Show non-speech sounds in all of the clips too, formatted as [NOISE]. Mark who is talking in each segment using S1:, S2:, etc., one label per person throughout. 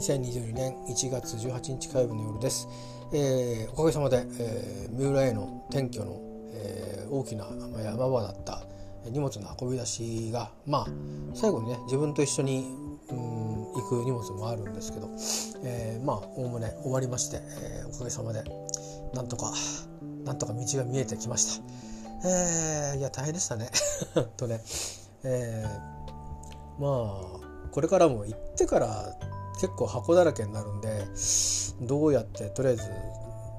S1: 2022年1月18日火曜日の夜です、えー、おかげさまで、えー、三浦への転居の、えー、大きな山場だった荷物の運び出しがまあ最後にね自分と一緒にうん行く荷物もあるんですけど、えー、まあおおむね終わりまして、えー、おかげさまでなんとかなんとか道が見えてきました。えー、いや大変でしたね。[LAUGHS] とね、えー、まあこれからも行ってから結構箱だらけになるんでどうやってとりあえず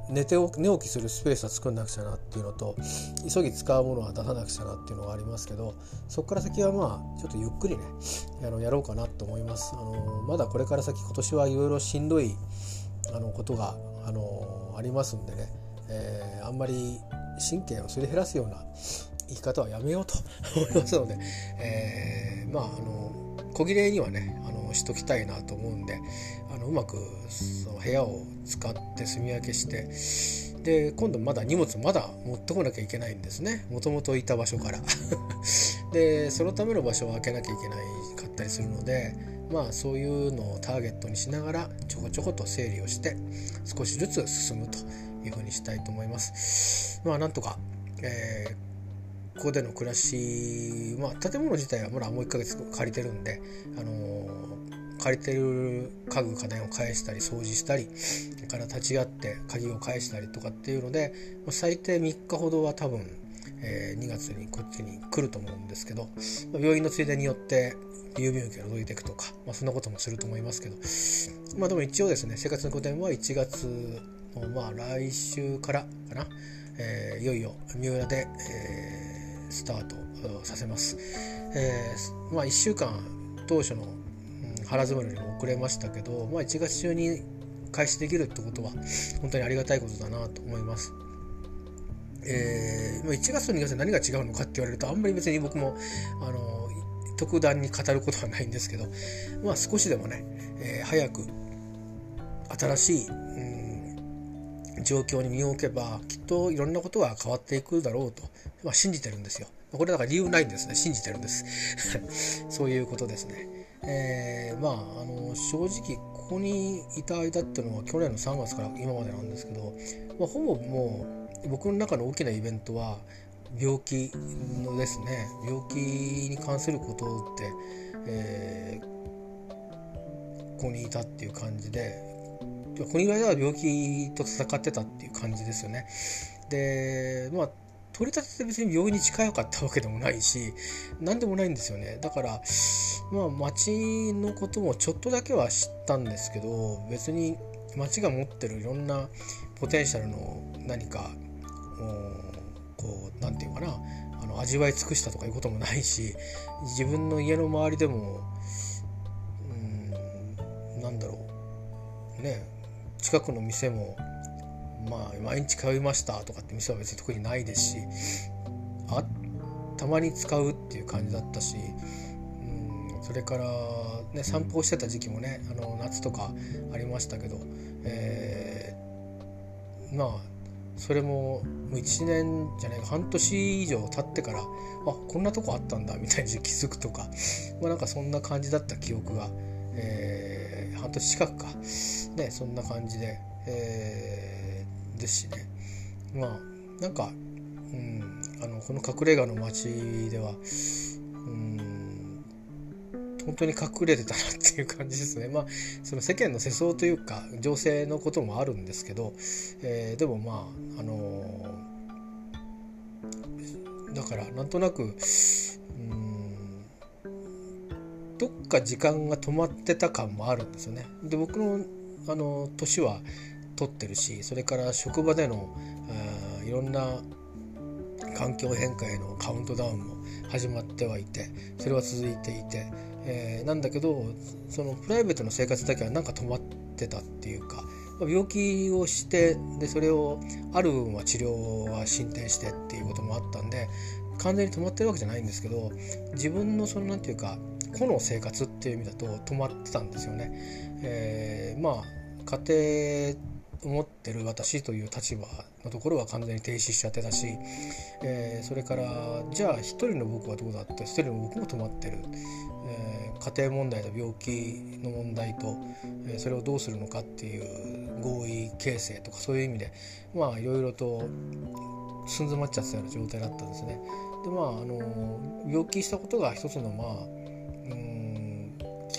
S1: 寝て寝起きするスペースは作んなくちゃなっていうのと急ぎ使うものは出さなくちゃなっていうのがありますけどそこから先はまあちょっとゆっくりねあのやろうかなと思います。あのまだこれから先今年はいろいろしんどいあのことがあのありますんでね、えー、あんまり神経をすり減らすような生き方はやめようと思いますので、えー、まああの小切れにはねしときたいなと思うんであのうまくその部屋を使って住み分けしてで今度まだ荷物まだ持ってこなきゃいけないんですね。もともといた場所から。[LAUGHS] でそのための場所を開けなきゃいけないかったりするのでまあそういうのをターゲットにしながらちょこちょこと整理をして少しずつ進むというふうにしたいと思います。まあなんとか、えーここでの暮らし、まあ、建物自体はまだもう1ヶ月借りてるんで、あのー、借りてる家具家電を返したり掃除したりから立ち会って鍵を返したりとかっていうので最低3日ほどは多分、えー、2月にこっちに来ると思うんですけど、病院のついでによって郵便受けを覗いていくとか、まあ、そんなこともすると思いますけどまあでも一応ですね生活の拠点は1月のまあ来週からかな、えー、いよいよ三浦で、えースタートさせます。えー、まあ、1週間当初の、うん、腹積もりに遅れましたけど、まあ、1月中に開始できるってことは本当にありがたいことだなと思います。えー、1月と2月で何が違うのかって言われるとあんまり別に僕もあの特段に語ることはないんですけど、まあ、少しでもね、えー、早く新しい、状況に身を置けばきっといろんなことが変わっていくだろうと、まあ、信じてるんですよ。これだから理由ないんですね信じてるんです [LAUGHS] そういうことですね。えー、まああの正直ここにいた間っていうのは去年の3月から今までなんですけど、まあ、ほぼもう僕の中の大きなイベントは病気のですね病気に関することって、えー、ここにいたっていう感じでこのぐらいは病気と戦ってたっていう感じですよね。でまあ取り立てて別に病院に近かったわけでもないし何でもないんですよねだからまあ町のこともちょっとだけは知ったんですけど別に町が持ってるいろんなポテンシャルの何かこう何て言うかなあの味わい尽くしたとかいうこともないし自分の家の周りでもうんなんだろうね近くの店もまあ毎日通いましたとかって店は別に特にないですしあたまに使うっていう感じだったし、うん、それから、ね、散歩をしてた時期もねあの夏とかありましたけど、えー、まあそれも1年じゃない半年以上経ってからあこんなとこあったんだみたいに気づくとか、まあ、なんかそんな感じだった記憶が、えー、半年近くか、ね、そんな感じで、えー、ですしね。まあなんか、うん、あのこの隠れ家の街では、うん、本当に隠れてたなっていう感じですね。まあその世間の世相というか情勢のこともあるんですけど、えー、でもまああのー、だからなんとなく、どっか時間が止まってた感もあるんですよね。で僕のあの年は取ってるしそれから職場でのいろんな環境変化へのカウントダウンも始まってはいてそれは続いていて、えー、なんだけどそのプライベートの生活だけはなんか止まってたっていうか病気をしてでそれをある分は治療は進展してっていうこともあったんで完全に止まってるわけじゃないんですけど自分のその何て言うか個の生活っていう意味だと止まってたんですよね。えー、まあ家庭思ってる私という立場のところは完全に停止しちゃってたし、えー、それからじゃあ一人の僕はどうだって一人の僕も止まってる、え家庭問題と病気の問題と、えそれをどうするのかっていう合意形成とかそういう意味でまあいろいろと寸詰まっちゃったような状態だったんですね。でまああの病気したことが一つのまあ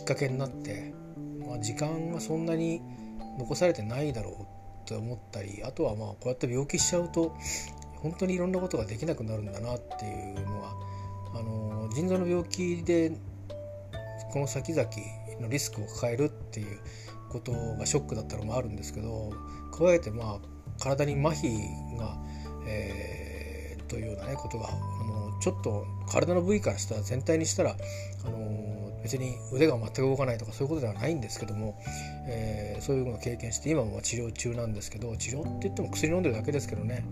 S1: っかけになって、まあ、時間がそんなに残されてないだろうって思ったりあとはまあこうやって病気しちゃうと本当にいろんなことができなくなるんだなっていうのはあの腎臓の病気でこの先々のリスクを抱えるっていうことがショックだったのもあるんですけど加えてまあ体に麻痺が、えー、というようなねことがあのちょっと体の部位からしたら全体にしたらあの別に腕が全く動かないとかそういうことではないんですけども、えー、そういうのを経験して今も治療中なんですけど治療って言っても薬飲んでるだけですけどね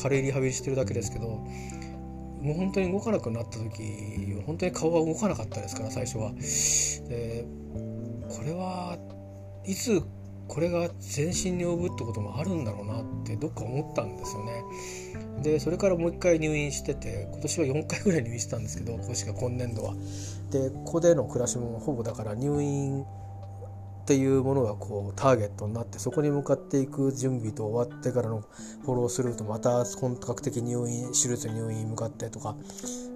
S1: 軽いリハビリしてるだけですけどもう本当に動かなくなった時本当に顔が動かなかったですから最初は。これはいつこれが全身に及ぶってこともあるんだろうなってどっか思ったんですよね。でそれからもう一回入院してて今年は4回ぐらい入院してたんですけど今年が今年度は。でここでの暮らしもほぼだから入院っていうものがこうターゲットになってそこに向かっていく準備と終わってからのフォローするとまた本格的入院手術入院に向かってとか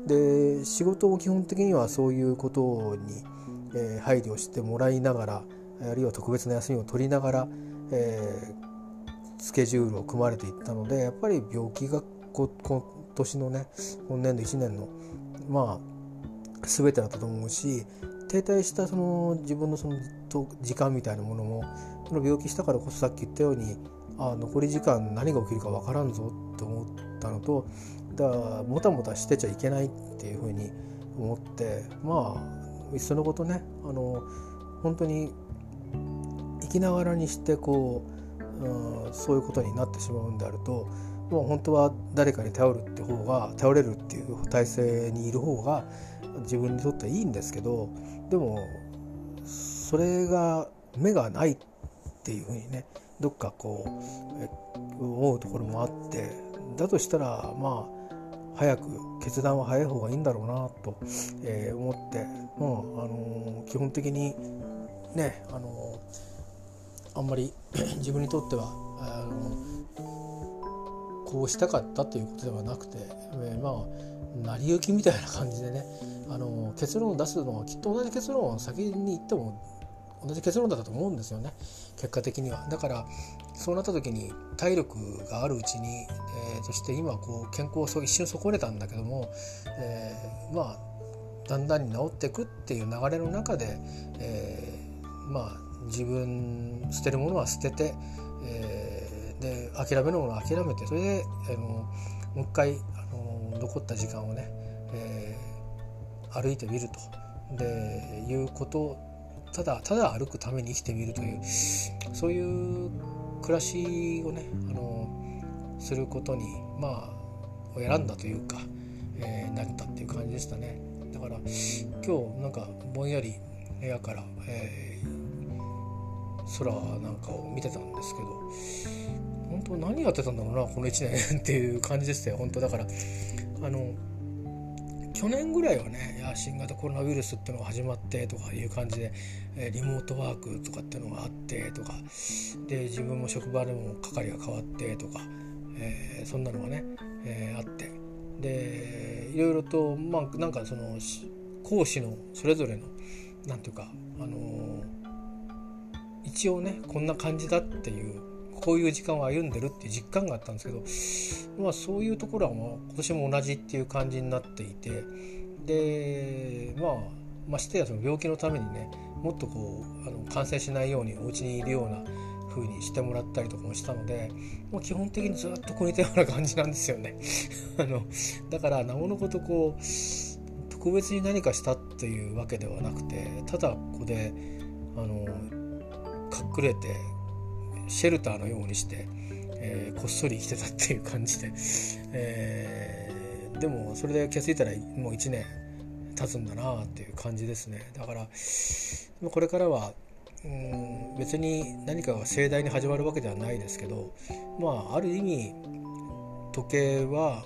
S1: で仕事も基本的にはそういうことに、えー、配慮してもらいながらあるいは特別な休みを取りながら、えー、スケジュールを組まれていったのでやっぱり病気が今年のね今年度1年のまあ全てだったと思うし停滞したその自分のその時間みたいなものもその病気したからこそさっき言ったようにあ残り時間何が起きるか分からんぞって思ったのとだからもたもたしてちゃいけないっていうふうに思ってまあいっそのことねあの本当に生きながらにしてこう、うん、そういうことになってしまうんであるともう本当は誰かに頼るって方が頼れるっていう体制にいる方が自分にとってはいいんですけどでもそれが目がないっていうふうにねどっかこう思うところもあってだとしたらまあ早く決断は早い方がいいんだろうなと、えー、思ってまああのー、基本的にねあのー、あんまり [CLEARS THROAT] 自分にとってはあのこうしたかったということではなくて、えー、まあ成り行きみたいな感じでねあの結論を出すのはきっと同じ結論を先に言っても同じ結論だったと思うんですよね結果的には。だからそうなった時に体力があるうちに、えー、そして今こう健康を一瞬損ねたんだけども、えー、まあだんだんに治っていくっていう流れの中で、えー、まあ自分捨てるものは捨てて、えー、で諦めるものは諦めてそれであのもう一回あの残った時間をね、えー、歩いてみると。でいうことただただ歩くために生きてみるというそういう暮らしをねあのすることにまあ選んだというか、えー、なったっていう感じでしたね。だから今日なんかぼんやり部屋から、えー、空なんかを見てたんですけど本当何やってたんだろうなこの1年っていう感じでしたよ本当だから。あの去年ぐらいはねいや新型コロナウイルスっていうのが始まってとかいう感じで、えリモートワークとかっていうのがあってとかで自分も職場でも係が変わってとか、えー、そんなのがね、えー、あって。でいろいろとまあなんかその講師のそれぞれの何て言うかあのー、一応ねこんな感じだっていうこういう時間を歩んでるっていう実感があったんですけど、まあ、そういうところはもう今年も同じっていう感じになっていてでまあましてやその病気のためにねもっとこうあの感染しないようにお家にいるような風にしてもらったりとかもしたのでもう基本的にずっとこう似たような感じなんですよね。[LAUGHS] あのだからなおのことこう特別に何かしたっていうわけではなくてただここであの隠れてシェルターのようにして、えー、こっそり生きてたっていう感じで、えー、でもそれで気が付いたらもう1年経つんだなっていう感じですね。だからこれからはうん別に何かが盛大に始まるわけではないですけどまあある意味時計は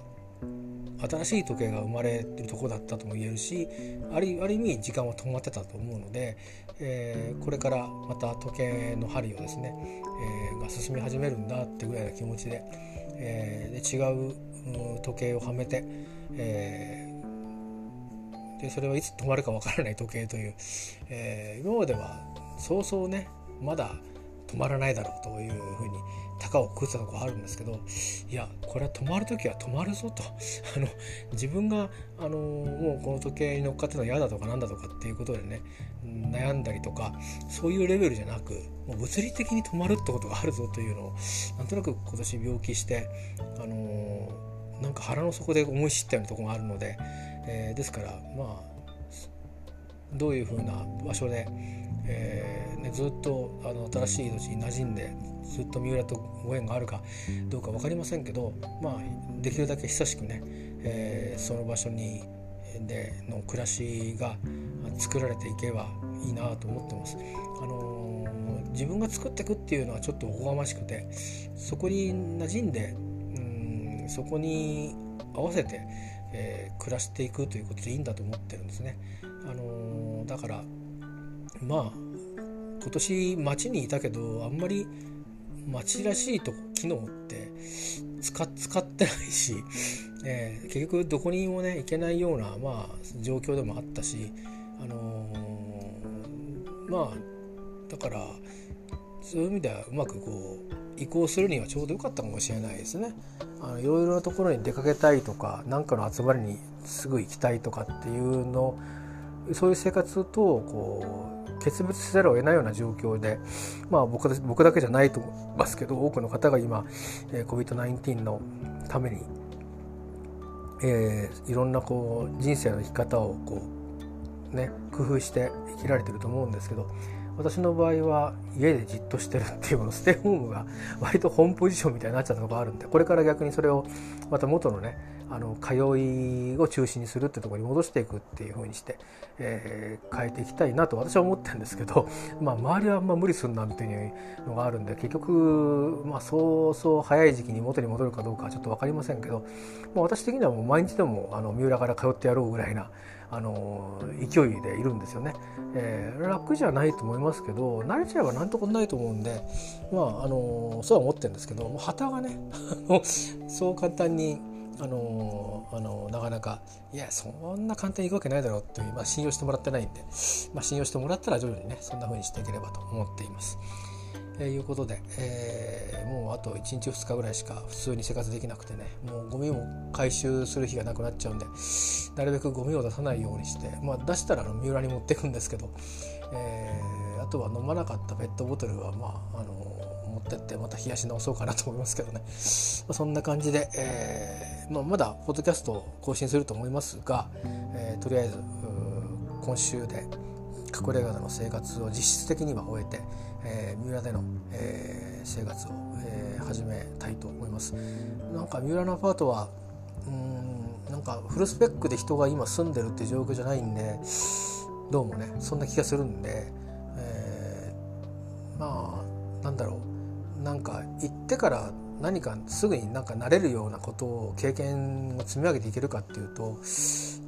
S1: 新しい時計が生まれるとこだったとも言えるしあるある意味時間は止まってたと思うので、えー、これからまた時計の針をですね、えー、が進み始めるんだってぐらいの気持ちで,、えー、で違う時計をはめて、えー、でそれはいつ止まるかわからない時計という、えー、今まではそうそうねまだ止まらないだろうというふうに高をくったとこあるんですけどいやこれは止まる時は止まるぞと。[LAUGHS] あの自分があのもうこの時計に乗っかってるの嫌だとかなんだとかっていうことでね悩んだりとかそういうレベルじゃなくもう物理的に止まるってことがあるぞというのをなんとなく今年病気してあのなんか腹の底で思い知ったようなとこがあるので、えー、ですからまあどういうふうな場所で、えーね、ずっとあの新しい命に馴染んでずっと三浦とご縁があるかどうか分かりませんけど、まあ、できるだけ久しくね、えー、その場所にでの暮らしが作られていけばいいなと思ってます。あのー、自分が作っていくっていうのはちょっとおこがましくてそこに馴染んでうんそこに合わせて、えー、暮らしていくということでいいんだと思ってるんですね。あのー、だからまあ今年街にいたけどあんまり街らしいと機能って使使ってないし、[LAUGHS] えー、結局どこにもね行けないような、まあ、状況でもあったし、あのー、まあだからそういう意味ではうまくこう移行するにはちょうど良かったかもしれないですね。あのいろいろなところに出かけたいとか何かの集まりにすぐ行きたいとかっていうのそういう生活とこう決別せざるを得ないような状況で、まあ僕、僕だけじゃないと思いますけど多くの方が今、えー、COVID-19 のために、えー、いろんなこう人生の生き方をこう、ね、工夫して生きられてると思うんですけど私の場合は家でじっとしてるっていうのステイホームが割と本ポジションみたいになっちゃったところがあるんでこれから逆にそれをまた元のねあの通いを中心にするってところに戻していくっていうふうにして、えー、変えていきたいなと私は思ってるんですけど、[LAUGHS] まあ、周りはあんま無理すんなっていうのがあるんで結局、まあ、そうそう早い時期に元に戻るかどうかはちょっと分かりませんけど、まあ、私的にはもう毎日でもあの三浦から通ってやろうぐらいなあの勢いでいるんですよね、えー、楽じゃないと思いますけど慣れちゃえばなんとかないと思うんでまああのそうは思ってるんですけど旗がね [LAUGHS] そう簡単にあのあのなかなかいやそんな簡単にいくわけないだろうという、まあ、信用してもらってないんで、まあ、信用してもらったら徐々にねそんな風にしていければと思っています。えー、いうことで、えー、もうあと1日2日ぐらいしか普通に生活できなくてねもうゴミも回収する日がなくなっちゃうんでなるべくゴミを出さないようにして、まあ、出したらあの三浦に持っていくんですけど、えー、あとは飲まなかったペットボトルはまああの持ってってまた冷やし直そうかなと思いますけどね、まあ、そんな感じで、えーま、まだポッドキャストを更新すると思いますが、えー、とりあえず今週で隠れ家での生活を実質的には終えて、えー、三浦での、えー、生活を、えー、始めたいと思います。なんか三浦のアパートはうんなんかフルスペックで人が今住んでるって状況じゃないんでどうもねそんな気がするんで、えー、まあなんだろう。なんか行ってから何かすぐになんか慣れるようなことを経験を積み上げていけるかっていうと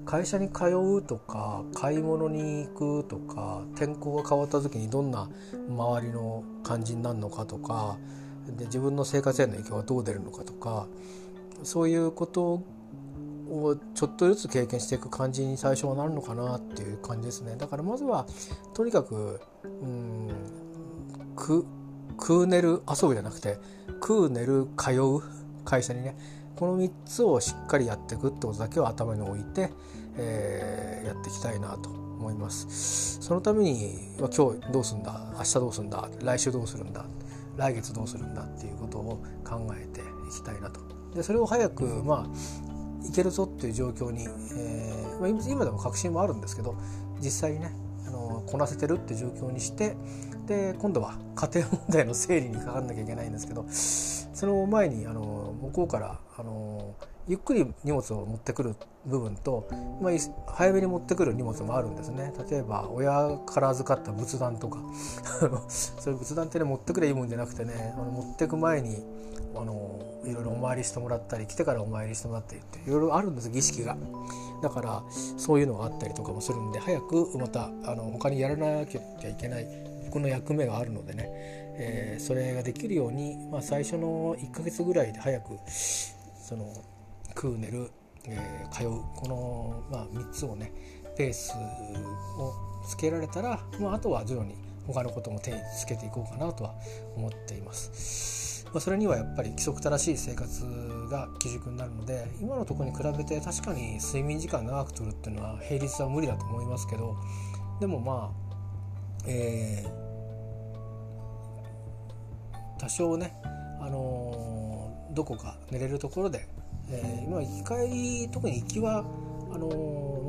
S1: 会社に通うとか買い物に行くとか天候が変わった時にどんな周りの感じになるのかとかで自分の生活への影響がどう出るのかとかそういうことをちょっとずつ経験していく感じに最初はなるのかなっていう感じですね。だからまずはとにかくうんくクーネル遊ぶじゃなくてクーネル通う会社にねこの3つをしっかりやっていくってことだけを頭に置いて、えー、やっていきたいなと思います。そのために今日どうすんだ？明日どうすんだ？来週どうするんだ？来月どうするんだっていうことを考えていきたいなと。でそれを早くまあいけるぞっていう状況に、えー、今でも確信もあるんですけど実際にねあのこなせてるって状況にしてで今度は家庭問題の整理にかかんなきゃいけないんですけどその前にあの向こうからあのゆっくり荷物を持ってくる部分と、まあ、早めに持ってくる荷物もあるんですね。例えば親から預かった仏壇とか。[LAUGHS] そういう仏壇ってね持ってくれいいもんじゃなくてねあの持ってく前にあのいろいろお参りしてもらったり来てからお参りしてもらったりっていろいろあるんです儀式が。だからそういうのがあったりとかもするんで早くまたあの他にやらなきゃいけない。僕の役目があるのでね、えー、それができるように、まあ、最初の1ヶ月ぐらいで早くその食う寝る、えー、通うこの、まあ、3つをねペースをつけられたら、まあ、あとは徐々に他のことも手につけていこうかなとは思っています。まあ、それにはやっぱり規則正しい生活が基軸になるので今のところに比べて確かに睡眠時間長くとるっていうのは平日は無理だと思いますけどでもまあ、えー、多少ね、あのー、どこか寝れるところでえー、今行き帰り特に行きはあの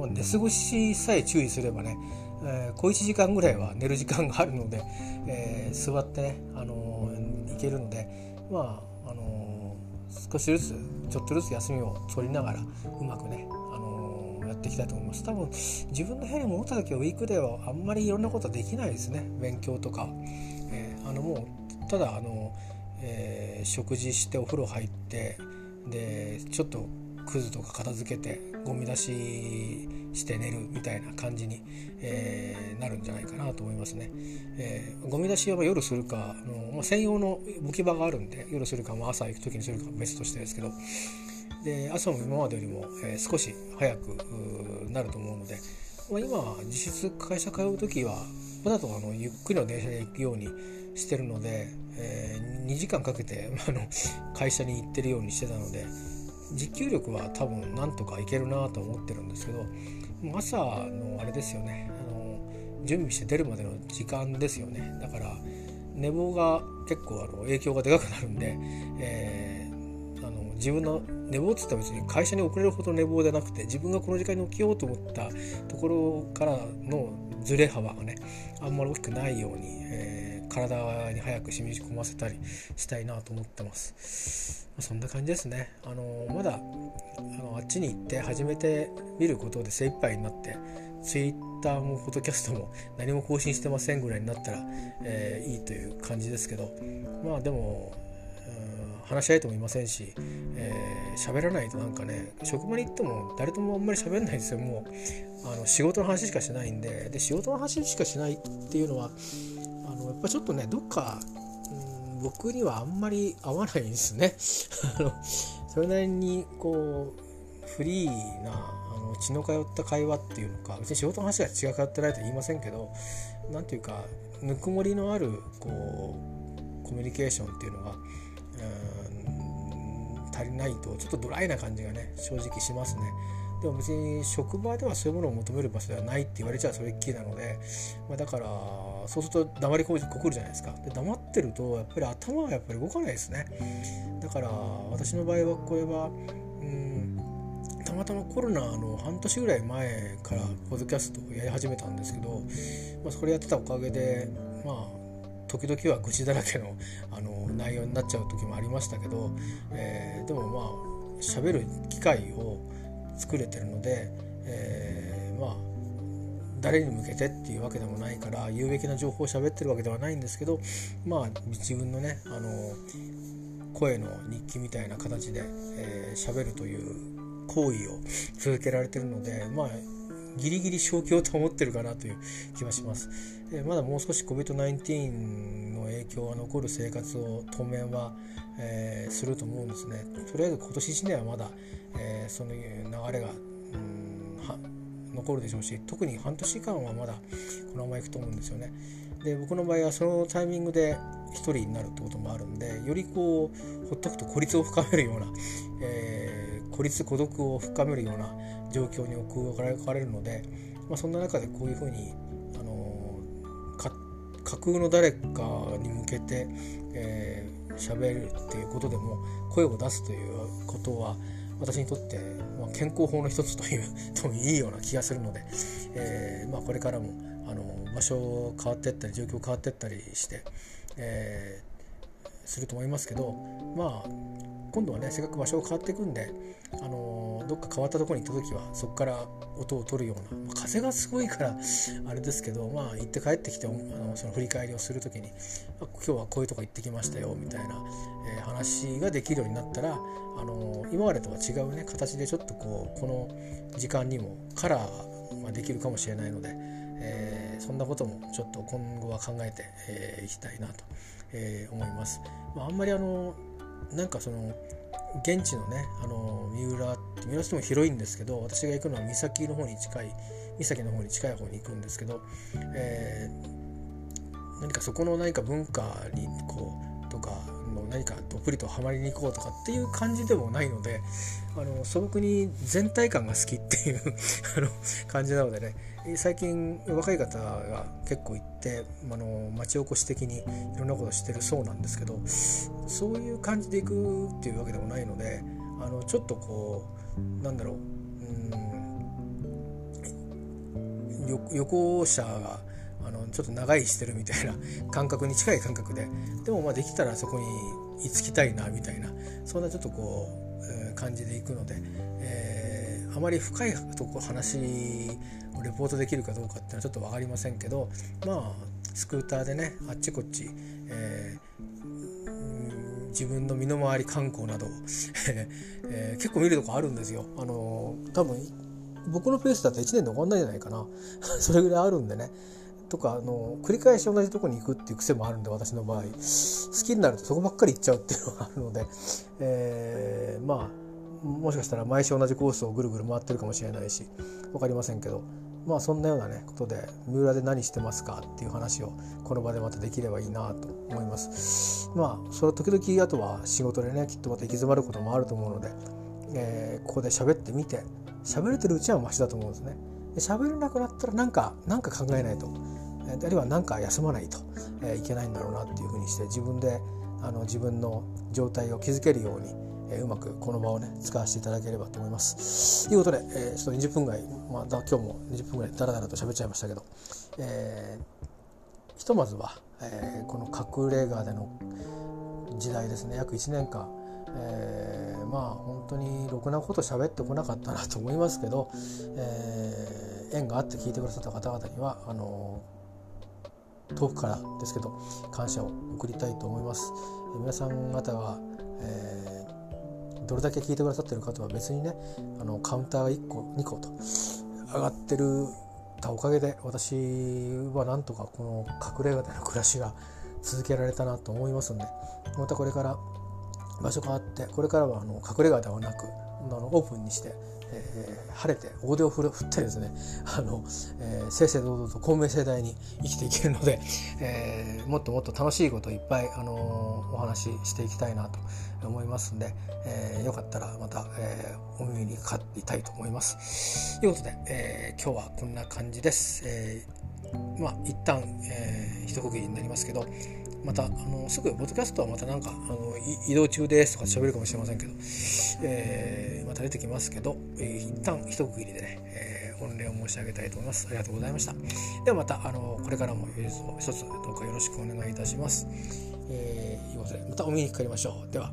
S1: ー、寝過ごしさえ注意すればね、えー、小1時間ぐらいは寝る時間があるので、えー、座ってね、あのー、行けるのでまあ、あのー、少しずつちょっとずつ休みを取りながらうまくね、あの、やっていきたいと思います。多分自分の部屋に戻った時はウィークではあんまりいろんなことはできないですね。勉強とか、えー、あのもうただあの、えー、食事してお風呂入ってでちょっとクズとか片付けてゴミ出しして寝るみたいな感じに、えー、なるんじゃないかなと思いますね。えー、ゴミ出しは夜するかあの、まあ、専用の置き場があるんで夜するか、まあ、朝行く時にするか別としてですけどで朝も今までよりも、えー、少し早くなると思うので、まあ、今実質会社通う時はわざとあのゆっくりの電車で行くようにしてるので、えー、2時間かけて [LAUGHS] あの会社に行ってるようにしてたので持久力は多分なんとかいけるなと思ってるんですけど朝のあれですよねあの準備して出るまでの時間ですよね。だから寝坊が結構あの影響がでかくなるんで、えー、あの自分の寝坊っつったら別に会社に遅れるほど寝坊じゃなくて自分がこの時間に起きようと思ったところからのずれ幅がねあんまり大きくないように、えー体に早く染み込ませたりしたいなと思ってます。まあ、そんな感じですね。あのまだあのあっちに行って初めて見ることで精一杯になってツイッターもフォトキャストも何も更新してませんぐらいになったら、えー、いいという感じですけどまあでも話し合いともいませんし喋、えー、らないとなんかね職場に行っても誰ともあんまり喋んないですよもうあの仕事の話しかしないんでで仕事の話しかしないっていうのはやっぱちょっとねどっか、うん、僕にはあんまり合わないんですね [LAUGHS] あのそれなりにこうフリーなあの血の通った会話っていうのか別に仕事の話が血が通ってないとは言いませんけど何ていうかぬくもりのあるこうコミュニケーションっていうのがうん足りないとちょっとドライな感じがね正直しますね。でも別に職場ではそういうものを求める場所ではないって言われちゃうそれっきりなので、まあ、だからそうすると黙りこくるじゃないですか。で黙ってるとやっぱり頭がやっぱり動かないですね。だから私の場合はこれはたまたまコロナの半年ぐらい前からポッドキャストをやり始めたんですけど、まあ、それやってたおかげでまあ時々は愚痴だらけのあの内容になっちゃう時もありましたけど、えー、でもまあ喋る機会を作れてるので、えー、まあ誰に向けてっていうわけでもないから有益な情報を喋ってるわけではないんですけどまあ自分のねあの声の日記みたいな形で喋、えー、るという行為を続けられてるのでまあギリギリ正気を保ってるかなという気はします。えー、まだもう少し COVID-19 の影響が残る生活を当面は、えー、すると思うんですね。とりあえず今年1年はまだ、えー、その流れが、残るでしょうし特に半年間はまだこのままいくと思うんですよね。で僕の場合はそのタイミングで1人になるってこともあるんでよりこうほっとくと孤立を深めるような、えー、孤立孤独を深めるような状況に置かれるので、まあ、そんな中でこういうふうに、あのー、架空の誰かに向けて、えー、喋るっていうことでも声を出すということは私にとって、まあ、健康法の一つという [LAUGHS] といいような気がするので、えー、まあ、これからもあの場所変わっていったり状況変わっていったりして、えー、すると思いますけどまあ今度はねせっかく場所が変わっていくんで、あのどっか変わったところに行った時はそこから音を取るような、まあ、風がすごいからあれですけどまあ行って帰ってきてあのその振り返りをする時に今日はこういうとこ行ってきましたよみたいな、えー、話ができるようになったら、あの今までとは違うね形でちょっとこうこの時間にもカラーができるかもしれないので、えー、そんなこともちょっと今後は考えてい、えー、きたいなと、えー、思います。まあ、あんまりあのなんかその現地のねあの三浦って三浦市も広いんですけど私が行くのは三崎の方に近い三崎の方に近い方に行くんですけど、えー、何かそこの何か文化にこうとかの何かどっぷりとはまりに行こうとかっていう感じでもないのであの素朴に全体感が好きっていうあの感じなのでね最近若い方が結構行ってあの町おこし的にいろんなことしてるそうなんですけどそういう感じで行くっていうわけでもないのであのちょっとこうなんだろううん旅行者があのちょっと長居してるみたいな [LAUGHS] 感覚に近い感覚ででもまあできたらそこに居つきたいなみたいなそんなちょっとこう、えー、感じで行くので、えー、あまり深いとこ話レポートできるかどうかっていうのはちょっと分かりませんけどまあスクーターでねあっちこっち、えー、自分の身の回り観光など [LAUGHS] えー、結構見るとこあるんですよ。あの多分僕のペースだと1年で終わんないんじゃないかな。[LAUGHS] それぐらいあるんでね。とかあの繰り返し同じとこに行くっていう癖もあるんで私の場合。好きになるとそこばっかり行っちゃうっていうのがあるので、えー、まあもしかしたら毎週同じコースをぐるぐる回ってるかもしれないし分かりませんけど。まあそんなようなねことで三浦で何してますかっていう話をこの場でまたできればいいなと思います。まあそれ時々あとは仕事でねきっとまた行き詰まることもあると思うので、えー、ここで喋ってみて喋れてるうちはマシだと思うんですね。喋れなくなったらなんかなんか考えないと。あるいは何か休まないと、えー、いけないんだろうなっていうふうにして自分であの自分の状態を築けるようにえ、うまくこの場をね使わせていただければと思います。ということで、えー、ちょっと20分ぐらい、まあ、今日も20分ぐらいダラダラと喋っちゃいましたけど、えー、ひとまずは、えー、この隠れ家での時代ですね約1年間、えー、まあ本当にろくなこと喋ってこなかったなと思いますけど、えー、縁があって聞いてくださった方々にはあの遠くからですけど感謝を送りたいと思います。皆さん方が、えどれだけ聞いてくださってるかとは別にねあのカウンターが1個2個と上がってる。たおかげで私はなんとかこの隠れ家での暮らしが続けられたなと思いますんでまたこれから場所変わってこれからはあの隠れ家ではなくあのオープンにしてえー、晴れて大手を振ってですねあの、えー、正々堂々と公明正大に生きていけるので、えー、もっともっと楽しいことをいっぱい、あのお話ししていきたいなと思いますんで、えよかったらまた、えお耳にかかりたいと思います。ということで、え今日はこんな感じです。えまあ一旦、えー、一区切りになりますけどまたあのすぐポッドキャストはまたなんかあの移動中ですとか喋るかもしれませんけど、えー、また出てきますけど、えー、一旦一区切りでね、えー、御礼を申し上げたいと思います。ありがとうございました。ではまたあのこれからも一つどうかよろしくお願いいたします、えー、いうことでまたお見にかかりましょう。では